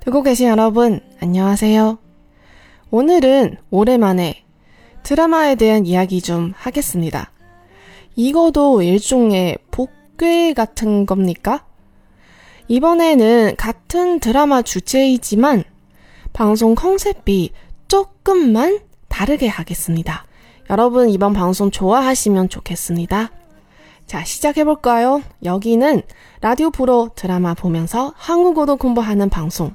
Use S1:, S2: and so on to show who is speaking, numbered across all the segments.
S1: 듣고 계신 여러분, 안녕하세요. 오늘은 오랜만에 드라마에 대한 이야기 좀 하겠습니다. 이거도 일종의 복괴 같은 겁니까? 이번에는 같은 드라마 주제이지만 방송 컨셉이 조금만 다르게 하겠습니다. 여러분 이번 방송 좋아하시면 좋겠습니다. 자, 시작해볼까요? 여기는 라디오 프로 드라마 보면서 한국어도 공부하는 방송.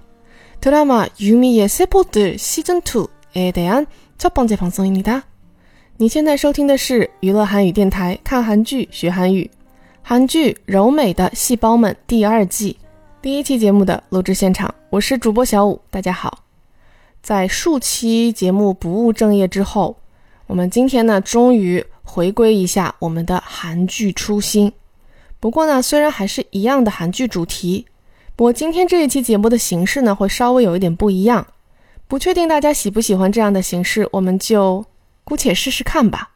S1: 드라마 유미의 세포들 시즌2에 대한 첫 번째 방송입니다. 你现在收听的是娱乐韩语电台看韩剧柔美的细胞们第二季第一期节目的录制现场，我是主播小五，大家好。在数期节目不务正业之后，我们今天呢，终于 回归一下我们的韩剧初心。不过呢，虽然还是一样的韩剧主题。不过今天这一期节目的形式呢，会稍微有一点不一样，不确定大家喜不喜欢这样的形式，我们就姑且试试看吧。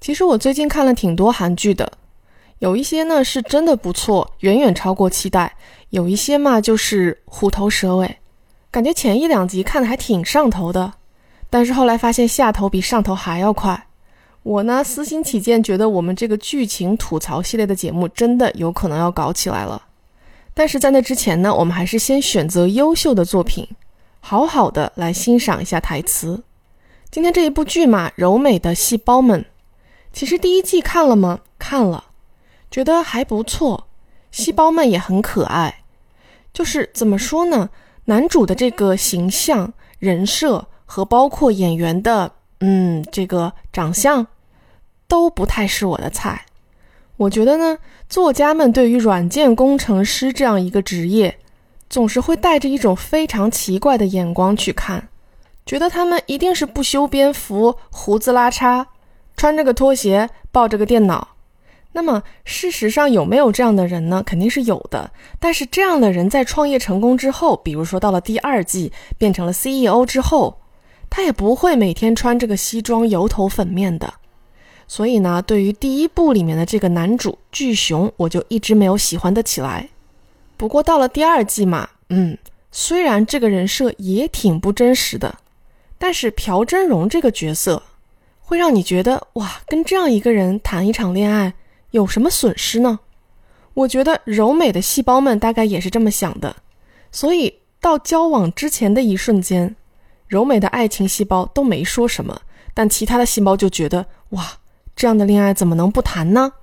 S1: 其实我最近看了挺多韩剧的，有一些呢是真的不错，远远超过期待；有一些嘛就是虎头蛇尾，感觉前一两集看的还挺上头的，但是后来发现下头比上头还要快。我呢私心起见，觉得我们这个剧情吐槽系列的节目真的有可能要搞起来了。但是在那之前呢，我们还是先选择优秀的作品，好好的来欣赏一下台词。今天这一部剧嘛，《柔美的细胞们》，其实第一季看了吗？看了，觉得还不错。细胞们也很可爱，就是怎么说呢？男主的这个形象、人设和包括演员的，嗯，这个长相，都不太是我的菜。我觉得呢，作家们对于软件工程师这样一个职业，总是会带着一种非常奇怪的眼光去看，觉得他们一定是不修边幅、胡子拉碴，穿着个拖鞋，抱着个电脑。那么事实上有没有这样的人呢？肯定是有的。但是这样的人在创业成功之后，比如说到了第二季变成了 CEO 之后，他也不会每天穿这个西装、油头粉面的。所以呢，对于第一部里面的这个男主巨熊，我就一直没有喜欢的起来。不过到了第二季嘛，嗯，虽然这个人设也挺不真实的，但是朴真荣这个角色会让你觉得哇，跟这样一个人谈一场恋爱有什么损失呢？我觉得柔美的细胞们大概也是这么想的。所以到交往之前的一瞬间，柔美的爱情细胞都没说什么，但其他的细胞就觉得哇。这样的恋爱怎么能不谈呢？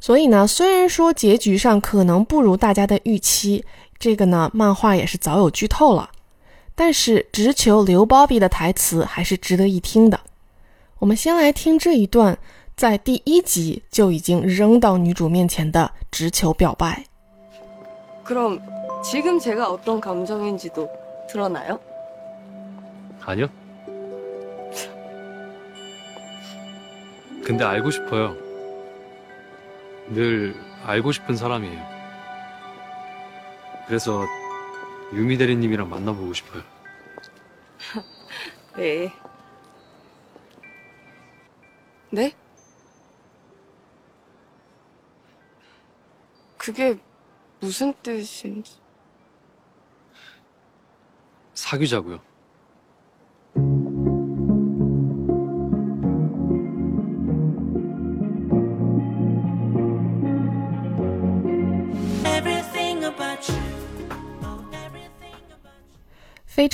S1: 所以呢，虽然说结局上可能不如大家的预期，这个呢，漫画也是早有剧透了。但是直球刘包比的台词还是值得一听的。我们先来听这一段，在第一集就已经扔到女主面前的直球表白。
S2: 그럼지금제가어떤감정인지도드러나요아니요 근데 알고 싶어요. 늘 알고 싶은 사람이에요. 그래서 유미 대리님이랑 만나보고 싶어요.
S3: 네. 네? 그게 무슨 뜻인지.
S2: 사귀자고요.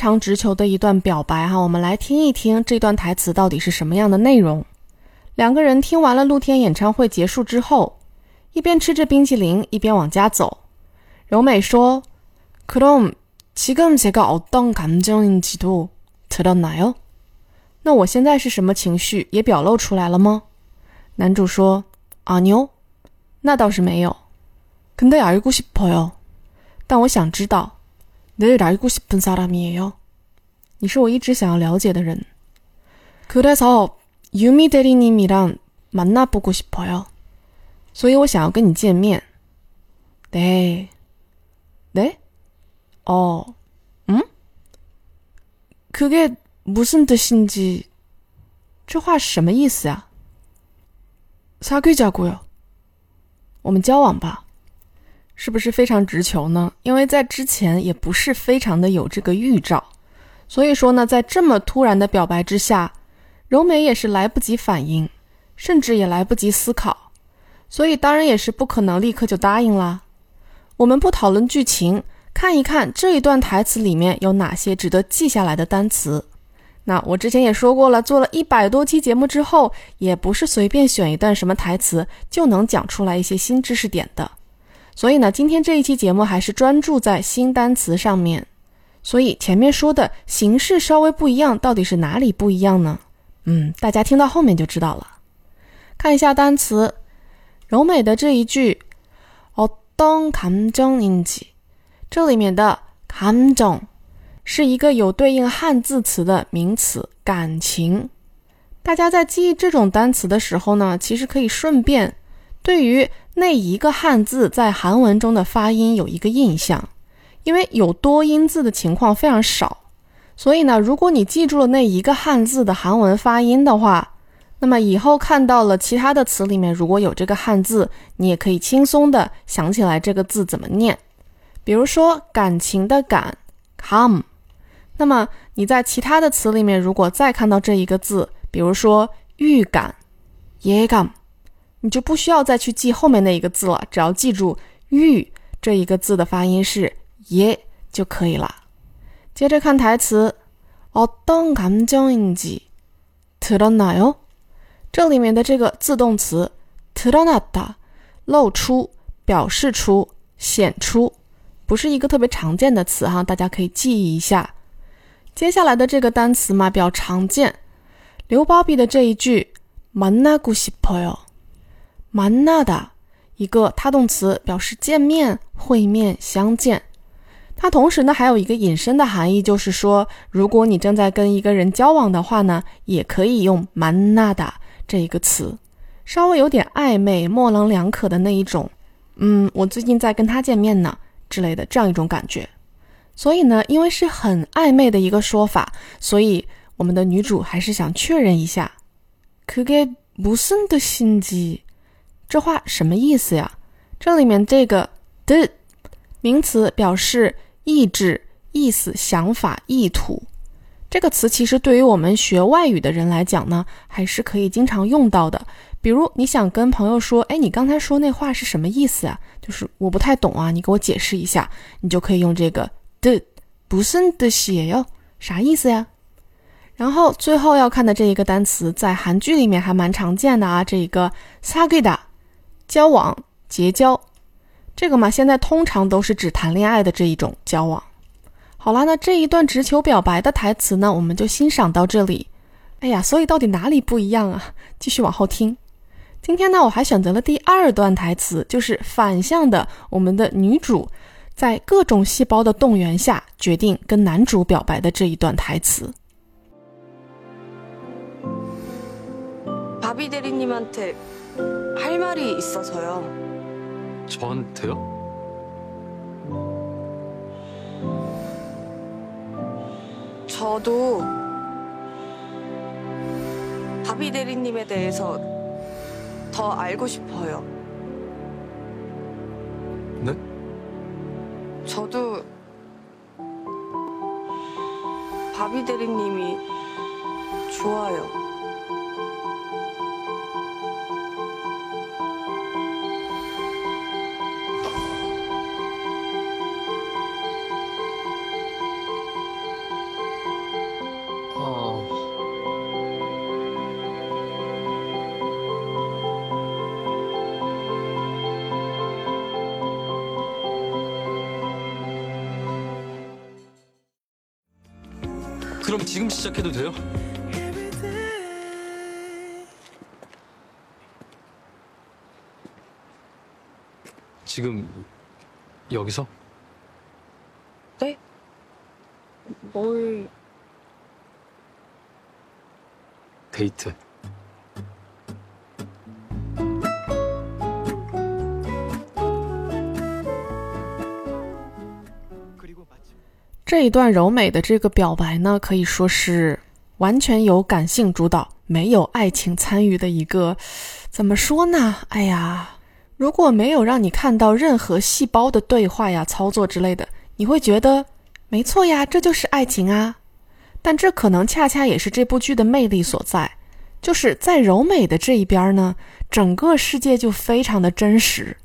S1: 常直球的一段表白哈，我们来听一听这段台词到底是什么样的内容。两个人听完了露天演唱会结束之后，一边吃着冰淇淋，一边往家走。柔美说：“그럼지금제가어떤감정인지도드러나요？”那我现在是什么情绪也表露出来了吗？男主说：“啊牛，那倒是没有。근데알고싶어 요， 但我想知道。” 늘알고싶은사람이에 요。 你是我一直想要了解的人。그래서유미대리님이랑만나보고싶어 요。 所以我想要跟你见面。네 네？ 哦，嗯？그게무슨뜻인 지？ 这话是什么意思呀？사귀자고 요。 我们交往吧。 是不是非常直球呢？因为在之前也不是非常的有这个预兆，所以说呢，在这么突然的表白之下，柔美也是来不及反应，甚至也来不及思考，所以当然也是不可能立刻就答应啦。我们不讨论剧情，看一看这一段台词里面有哪些值得记下来的单词。那我之前也说过了，做了一百多期节目之后，也不是随便选一段什么台词就能讲出来一些新知识点的。所以呢，今天这一期节目还是专注在新单词上面。所以前面说的形式稍微不一样，到底是哪里不一样呢？嗯，大家听到后面就知道了。看一下单词，柔美的这一句“어떤감정인 지”， 这里面的“감정”。是一个有对应汉字词的名词“感情”。大家在记忆这种单词的时候呢，其实可以顺便 对于那一个汉字在韩文中的发音有一个印象，因为有多音字的情况非常少。所以呢，如果你记住了那一个汉字的韩文发音的话，那么以后看到了其他的词里面如果有这个汉字，你也可以轻松的想起来这个字怎么念。比如说“感情”的“感 ”，come。那么你在其他的词里面，如果再看到这一个字，比如说预感，예 감， 你就不需要再去记后面那一个字了，只要记住预这一个字的发音是예就可以了。接着看台词，어떤감정인지드러나 요？ 这里面的这个自动词드러나 다， 露出、表示出、显出，不是一个特别常见的词哈，大家可以记忆一下。接下来的这个单词嘛比较常见，刘包比的这一句만나고싶어 요， 만나다一个他动词表示见面、会面、相见。它同时呢还有一个引申的含义，就是说如果你正在跟一个人交往的话呢，也可以用만나다这一个词，稍微有点暧昧、模棱两可的那一种。嗯，我最近在跟他见面呢之类的这样一种感觉。所以呢，因为是很暧昧的一个说法，所以我们的女主还是想确认一下，그게무슨뜻인 지， 这话什么意思呀？这里面这个的名词表示意志、意思、想法、意图。这个词其实对于我们学外语的人来讲呢，还是可以经常用到的。比如你想跟朋友说：“哎，你刚才说那话是什么意思啊？就是我不太懂啊，你给我解释一下。”你就可以用这个的不是的写哟，啥意思呀？然后最后要看的这一个单词，在韩剧里面还蛮常见的啊。这一个 sagida。交往、结交，这个嘛，现在通常都是指谈恋爱的这一种交往。好了，那这一段直球表白的台词呢，我们就欣赏到这里。哎呀，所以到底哪里不一样啊？继续往后听。今天呢，我还选择了第二段台词，就是反向的，我们的女主。在各种细胞的动员下，决定跟男主表白的这一段台词。
S3: 바비대리님한테 할 말이 있어서요
S2: 저한테요
S3: 저도 바비 대리님에 대해서 더 알고 싶어요
S2: 네?
S3: 저도 바비 대리님이 좋아요.
S2: 그럼 지금 시작해도 돼요? 지금 여기서?
S3: 네? 뭘
S2: 데이트.
S1: 这一段柔美的这个表白呢，可以说是完全由感性主导，没有爱情参与的一个，怎么说呢？哎呀，如果没有让你看到任何细胞的对话呀、操作之类的，你会觉得没错呀，这就是爱情啊。但这可能恰恰也是这部剧的魅力所在，就是在柔美的这一边呢，整个世界就非常的真实。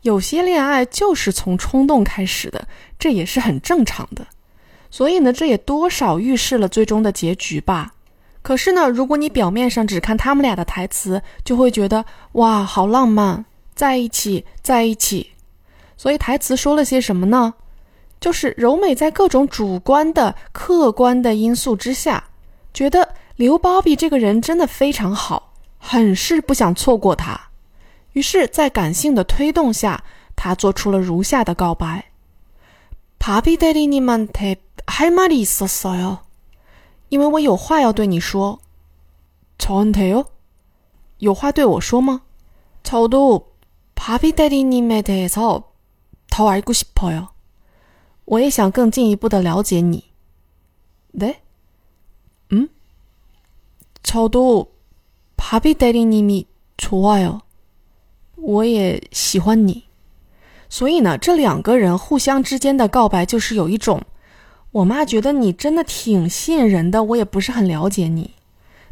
S1: 有些恋爱就是从冲动开始的，这也是很正常的。所以呢，这也多少预示了最终的结局吧。可是呢，如果你表面上只看他们俩的台词，就会觉得哇，好浪漫，在一起，在一起。所以台词说了些什么呢？就是柔美在各种主观的、客观的因素之下，觉得刘包比这个人真的非常好，很是不想错过他。于是，在感性的推动下，他做出了如下的告白：“ 바비데리님한테할말이있었어요。”因为我有话要对你说。저한테요？有话对我说吗？저도바비데리님에대해서더알고싶어 요。 我也想更进一步的了解你。네？ 嗯？저도바비데리님이좋아 요。 我也喜欢你。 所以呢，这两个人互相之间的告白就是有一种。我妈觉得你真的挺吸引人的，我也不是很了解你，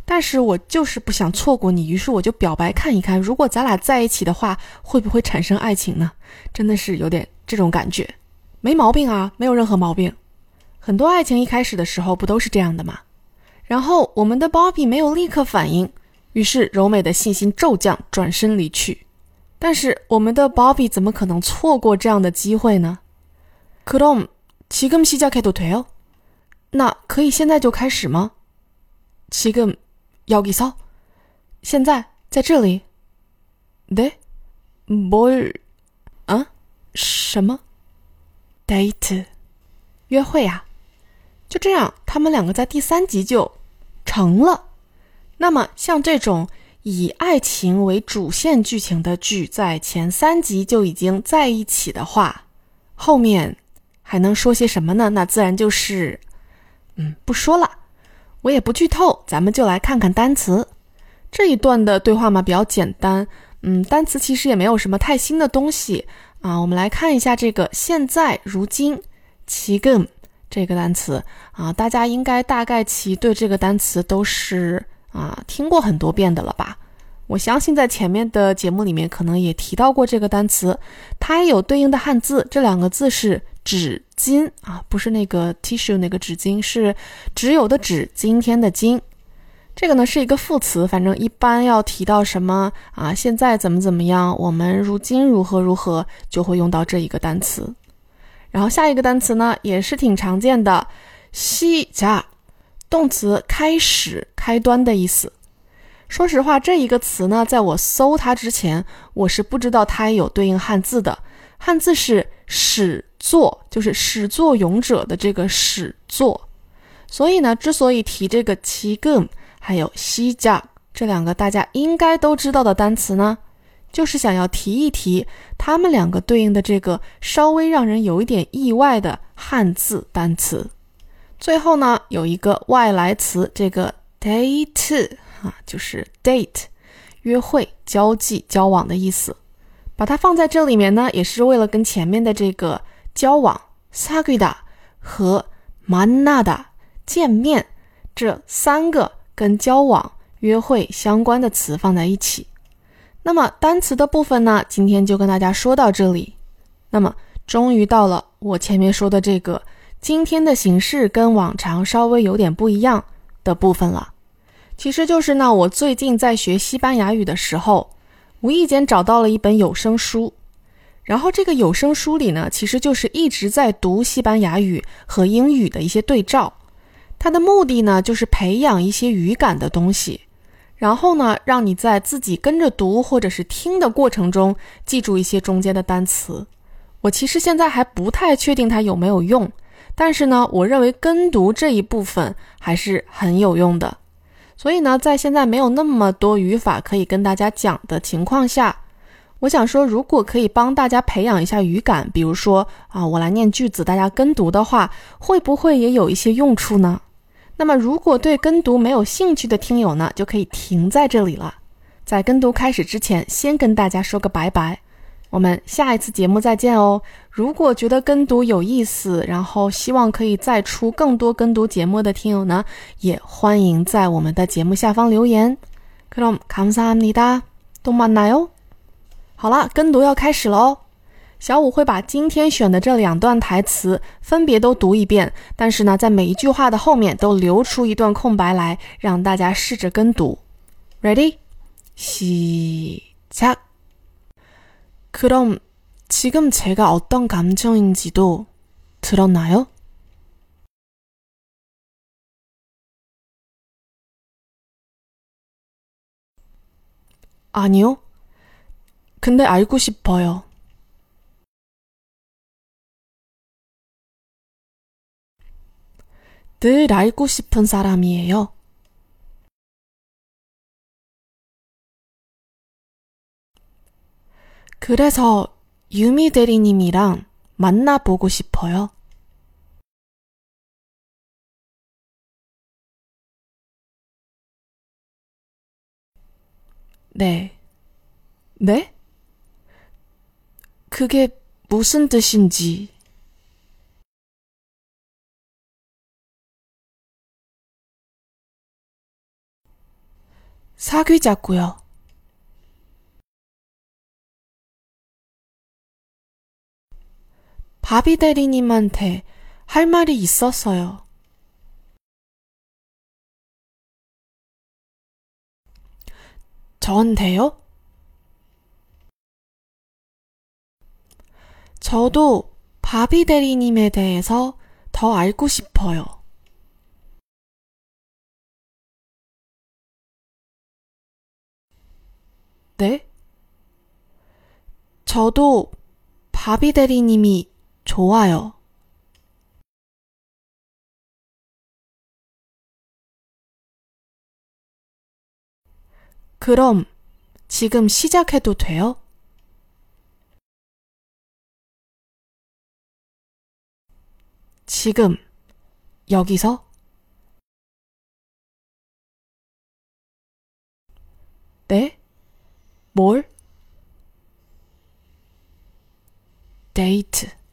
S1: 但是我就是不想错过你，于是我就表白看一看，如果咱俩在一起的话，会不会产生爱情呢？真的是有点这种感觉，没毛病啊，没有任何毛病。很多爱情一开始的时候不都是这样的吗？然后我们的 Bobby 没有立刻反应，于是柔美的信心骤降，转身离去。但是我们的芭比怎么可能错过这样的机会呢？可动。지금시작해도돼 요？ 那可以现在就开始吗？지금여기서现在在这里？네뭘啊？什么？Date 约会啊？就这样，他们两个在第三集就成了。那么，像这种 以爱情为主线剧情的剧，在前三集就已经在一起的话，后面。还能说些什么呢？那自然就是，嗯，不说了，我也不剧透，咱们就来看看单词。这一段的对话嘛比较简单，嗯，单词其实也没有什么太新的东西啊。我们来看一下这个现在、如今、지금这个单词啊，大家应该大概其对这个单词都是啊听过很多遍的了吧？我相信在前面的节目里面可能也提到过这个单词，它也有对应的汉字，这两个字是。纸巾啊，不是那个 tissue 那个纸巾，是只有的纸，今天的今。这个呢是一个副词，反正一般要提到什么啊，现在怎么怎么样，我们如今如何如何，就会用到这一个单词。然后下一个单词呢也是挺常见的，西加，动词开始开端的意思。说实话，这一个词呢，在我搜它之前，我是不知道它有对应汉字的。汉字是始作，就是始作俑者的这个始作。所以呢，之所以提这个齐更，还有西加，这两个大家应该都知道的单词呢，就是想要提一提他们两个对应的这个稍微让人有一点意外的汉字单词。最后呢，有一个外来词，这个 date 啊，就是 date，约会、交际、交往的意思。把它放在这里面呢，也是为了跟前面的这个交往 s a g i d a 和 m a n a d a 见面这三个跟交往、约会相关的词放在一起。那么单词的部分呢，今天就跟大家说到这里。那么终于到了我前面说的这个。今天的形式跟往常稍微有点不一样的部分了。其实就是呢，我最近在学西班牙语的时候，无意间找到了一本有声书。然后这个有声书里呢，其实就是一直在读西班牙语和英语的一些对照，它的目的呢，就是培养一些语感的东西，然后呢，让你在自己跟着读或者是听的过程中记住一些中间的单词。我其实现在还不太确定它有没有用，但是呢，我认为跟读这一部分还是很有用的。所以呢，在现在没有那么多语法可以跟大家讲的情况下。我想说，如果可以帮大家培养一下语感，比如说啊，我来念句子，大家跟读的话，会不会也有一些用处呢？那么，如果对跟读没有兴趣的听友呢，就可以停在这里了。在跟读开始之前，先跟大家说个拜拜。我们下一次节目再见哦！如果觉得跟读有意思，然后希望可以再出更多跟读节目的听友呢，也欢迎在我们的节目下方留言。그럼감사합니 다， 또만나 요。 好了，跟读要开始喽！小五会把今天选的这两段台词分别都读一遍，但是呢，在每一句话的后面都留出一段空白来，让大家试着跟读。Ready？시작 그럼 지금 제가 어떤 감정인지도 들었나요? 아니요. 근데 알고 싶어요. 늘 알고 싶은 사람이에요. 그래서 유미 대리님이랑 만나보고 싶어요. 네. 네? 그게 무슨 뜻인지. 사귀자고요. 바비 대리님한테 할 말이 있었어요. 저한테요? 저도 바비 대리님에 대해서 더 알고 싶어요. 네? 저도 바비 대리님이 좋아요. 그럼 지금 시작해도 돼요? 지금 여기서 네? 뭘? 데이트